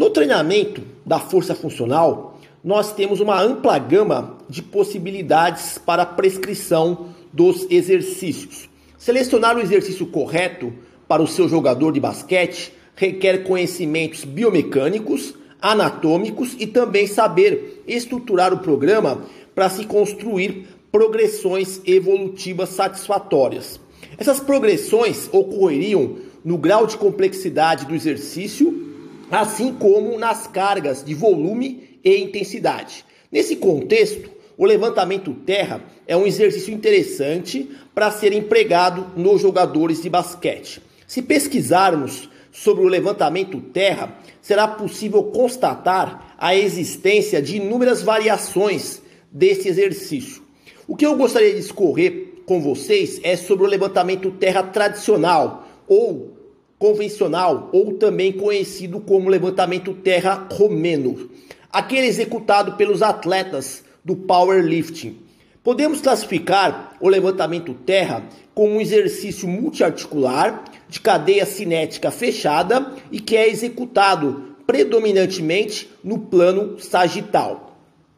No treinamento da força funcional, nós temos uma ampla gama de possibilidades para prescrição dos exercícios. Selecionar o exercício correto para o seu jogador de basquete requer conhecimentos biomecânicos, anatômicos e também saber estruturar o programa para se construir progressões evolutivas satisfatórias. Essas progressões ocorreriam no grau de complexidade do exercício, assim como nas cargas de volume e intensidade. Nesse contexto, o levantamento terra é um exercício interessante para ser empregado nos jogadores de basquete. Se pesquisarmos sobre o levantamento terra, será possível constatar a existência de inúmeras variações desse exercício. O que eu gostaria de discorrer com vocês é sobre o levantamento terra tradicional ou convencional, ou também conhecido como levantamento terra romeno aquele executado pelos atletas do powerlifting. Podemos classificar o levantamento terra como um exercício multiarticular de cadeia cinética fechada e que é executado predominantemente no plano sagital.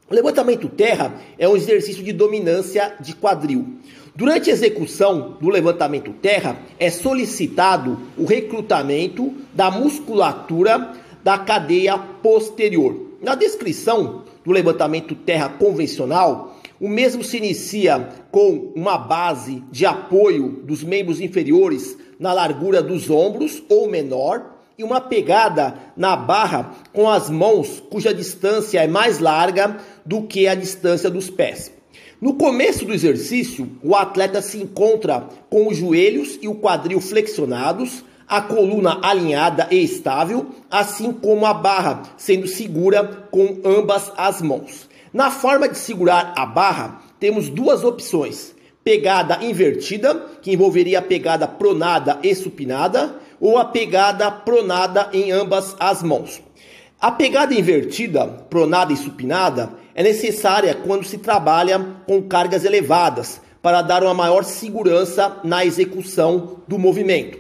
O levantamento terra é um exercício de dominância de quadril. Durante a execução do levantamento terra, é solicitado o recrutamento da musculatura da cadeia posterior. Na descrição do levantamento terra convencional, o mesmo se inicia com uma base de apoio dos membros inferiores na largura dos ombros ou menor e uma pegada na barra com as mãos cuja distância é mais larga do que a distância dos pés. No começo do exercício, o atleta se encontra com os joelhos e o quadril flexionados, a coluna alinhada e estável, assim como a barra sendo segura com ambas as mãos. Na forma de segurar a barra, temos duas opções: pegada invertida, que envolveria a pegada pronada e supinada, ou a pegada pronada em ambas as mãos. A pegada invertida, pronada e supinada, é necessária quando se trabalha com cargas elevadas, para dar uma maior segurança na execução do movimento.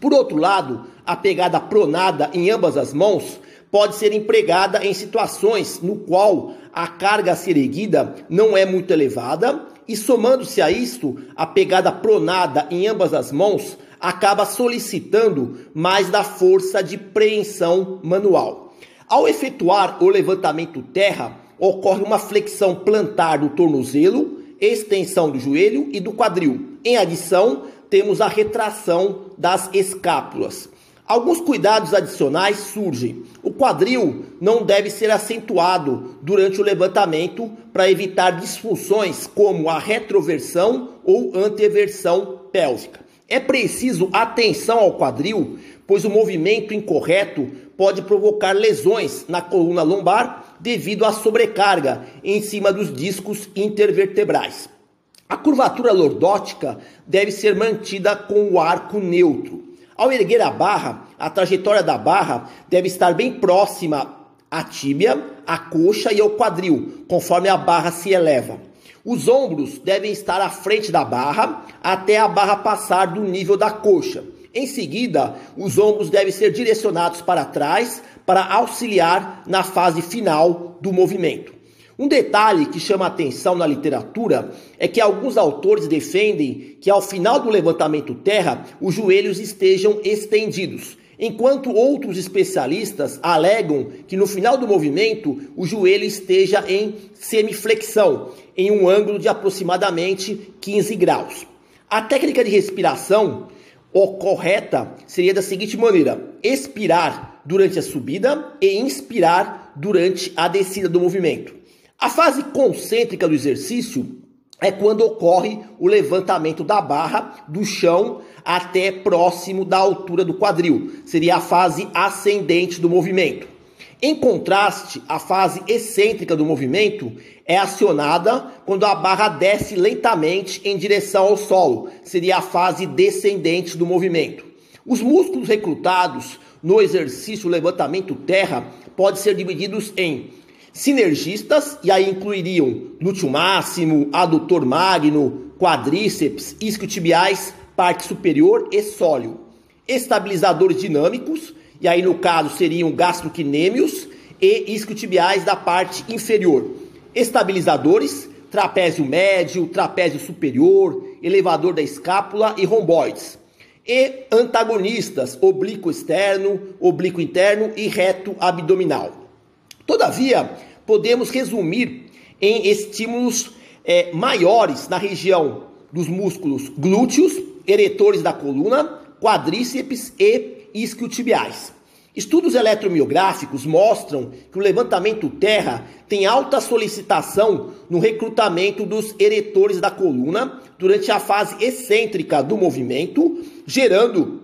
Por outro lado, a pegada pronada em ambas as mãos pode ser empregada em situações no qual a carga a ser erguida não é muito elevada e somando-se a isto, a pegada pronada em ambas as mãos acaba solicitando mais da força de preensão manual. Ao efetuar o levantamento terra, ocorre uma flexão plantar do tornozelo, extensão do joelho e do quadril. Em adição, temos a retração das escápulas. Alguns cuidados adicionais surgem. O quadril não deve ser acentuado durante o levantamento para evitar disfunções como a retroversão ou anteversão pélvica. É preciso atenção ao quadril, pois o movimento incorreto pode provocar lesões na coluna lombar devido à sobrecarga em cima dos discos intervertebrais. A curvatura lordótica deve ser mantida com o arco neutro. Ao erguer a barra, a trajetória da barra deve estar bem próxima à tíbia, à coxa e ao quadril, conforme a barra se eleva. Os ombros devem estar à frente da barra até a barra passar do nível da coxa. Em seguida, os ombros devem ser direcionados para trás para auxiliar na fase final do movimento. Um detalhe que chama atenção na literatura é que alguns autores defendem que ao final do levantamento terra os joelhos estejam estendidos, enquanto outros especialistas alegam que no final do movimento o joelho esteja em semiflexão, em um ângulo de aproximadamente 15 graus. A técnica de respiração o correta seria da seguinte maneira: expirar durante a subida e inspirar durante a descida do movimento. A fase concêntrica do exercício é quando ocorre o levantamento da barra do chão até próximo da altura do quadril. Seria a fase ascendente do movimento. Em contraste, a fase excêntrica do movimento é acionada quando a barra desce lentamente em direção ao solo, seria a fase descendente do movimento. Os músculos recrutados no exercício levantamento terra podem ser divididos em sinergistas, e aí incluiriam glúteo máximo, adutor magno, quadríceps, isquiotibiais, parte superior e sólio. Estabilizadores dinâmicos, e aí no caso seriam gastrocnêmios e isquiotibiais da parte inferior. Estabilizadores, trapézio médio, trapézio superior, elevador da escápula e romboides. E antagonistas, oblíquo externo, oblíquo interno e reto abdominal. Todavia, podemos resumir em estímulos é, maiores na região dos músculos glúteos, eretores da coluna, quadríceps e isquiotibiais. Estudos eletromiográficos mostram que o levantamento terra tem alta solicitação no recrutamento dos eretores da coluna durante a fase excêntrica do movimento, gerando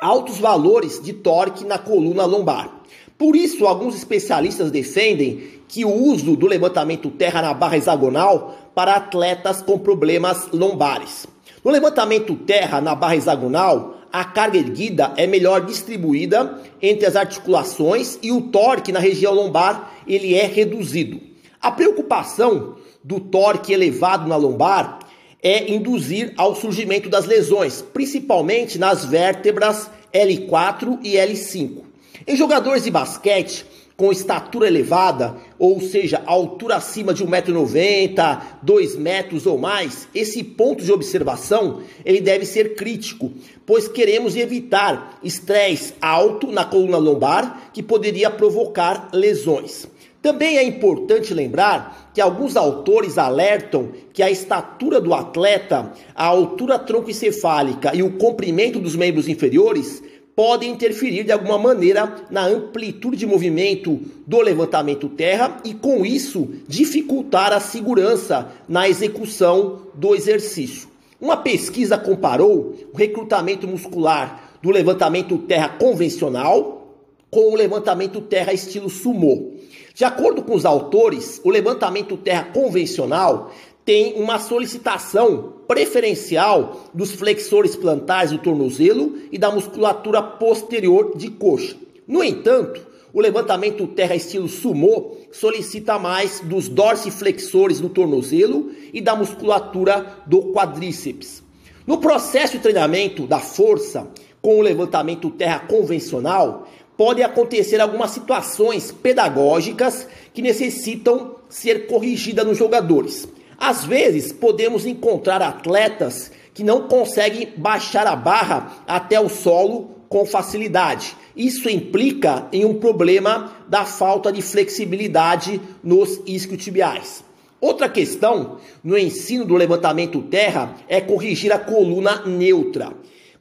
altos valores de torque na coluna lombar. Por isso, alguns especialistas defendem que o uso do levantamento terra na barra hexagonal para atletas com problemas lombares. No levantamento terra na barra hexagonal, a carga erguida é melhor distribuída entre as articulações e o torque na região lombar ele é reduzido. A preocupação do torque elevado na lombar é induzir ao surgimento das lesões, principalmente nas vértebras L4 e L5. Em jogadores de basquete, com estatura elevada, ou seja, altura acima de 1,90m, 2 metros ou mais, esse ponto de observação ele deve ser crítico, pois queremos evitar estresse alto na coluna lombar que poderia provocar lesões. Também é importante lembrar que alguns autores alertam que a estatura do atleta, a altura troncoencefálica e o comprimento dos membros inferiores podem interferir de alguma maneira na amplitude de movimento do levantamento terra e, com isso, dificultar a segurança na execução do exercício. Uma pesquisa comparou o recrutamento muscular do levantamento terra convencional com o levantamento terra estilo sumô. De acordo com os autores, o levantamento terra convencional tem uma solicitação preferencial dos flexores plantares do tornozelo e da musculatura posterior de coxa. No entanto, o levantamento terra estilo sumô solicita mais dos dorsiflexores do tornozelo e da musculatura do quadríceps. No processo de treinamento da força com o levantamento terra convencional, podem acontecer algumas situações pedagógicas que necessitam ser corrigidas nos jogadores. Às vezes, podemos encontrar atletas que não conseguem baixar a barra até o solo com facilidade. Isso implica em um problema da falta de flexibilidade nos isquiotibiais. Outra questão no ensino do levantamento terra é corrigir a coluna neutra.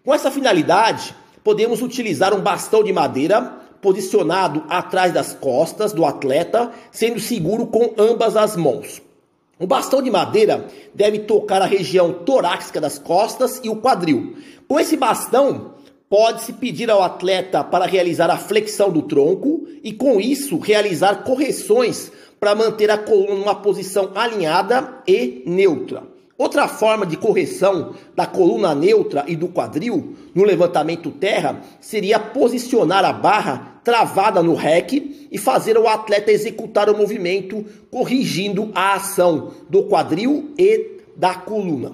Com essa finalidade, podemos utilizar um bastão de madeira posicionado atrás das costas do atleta, sendo seguro com ambas as mãos. O bastão de madeira deve tocar a região torácica das costas e o quadril. Com esse bastão, pode-se pedir ao atleta para realizar a flexão do tronco e, com isso, realizar correções para manter a coluna numa posição alinhada e neutra. Outra forma de correção da coluna neutra e do quadril no levantamento terra seria posicionar a barra travada no REC e fazer o atleta executar o movimento corrigindo a ação do quadril e da coluna.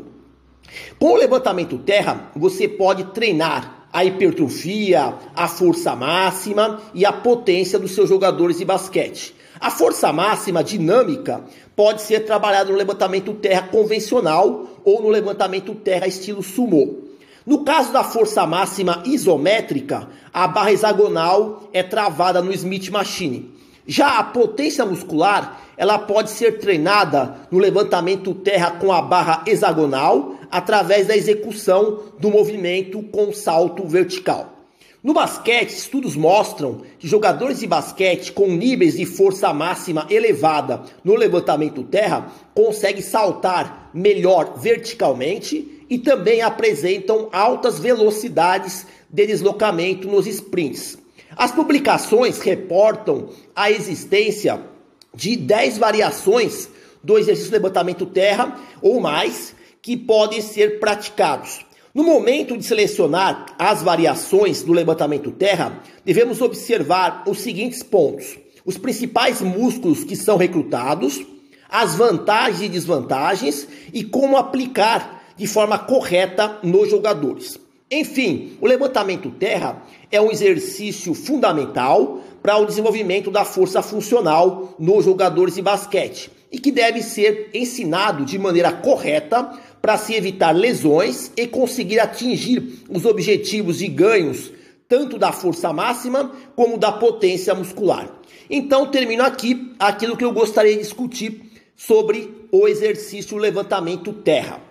Com o levantamento terra, você pode treinar a hipertrofia, a força máxima e a potência dos seus jogadores de basquete. A força máxima dinâmica pode ser trabalhada no levantamento terra convencional ou no levantamento terra estilo sumô. No caso da força máxima isométrica, a barra hexagonal é travada no Smith Machine. Já a potência muscular, ela pode ser treinada no levantamento terra com a barra hexagonal através da execução do movimento com salto vertical. No basquete, estudos mostram que jogadores de basquete com níveis de força máxima elevada no levantamento terra conseguem saltar melhor verticalmente e também apresentam altas velocidades de deslocamento nos sprints. As publicações reportam a existência de 10 variações do exercício de levantamento terra ou mais que podem ser praticados. No momento de selecionar as variações do levantamento terra, devemos observar os seguintes pontos: os principais músculos que são recrutados, as vantagens e desvantagens e como aplicar de forma correta nos jogadores. Enfim, o levantamento terra é um exercício fundamental para o desenvolvimento da força funcional nos jogadores de basquete e que deve ser ensinado de maneira correta para se evitar lesões e conseguir atingir os objetivos de ganhos tanto da força máxima como da potência muscular. Então, termino aqui aquilo que eu gostaria de discutir sobre o exercício levantamento terra.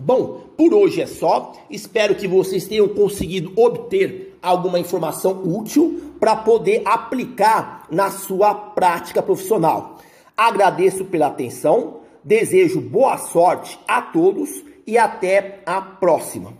Bom, por hoje é só. Espero que vocês tenham conseguido obter alguma informação útil para poder aplicar na sua prática profissional. Agradeço pela atenção, desejo boa sorte a todos e até a próxima.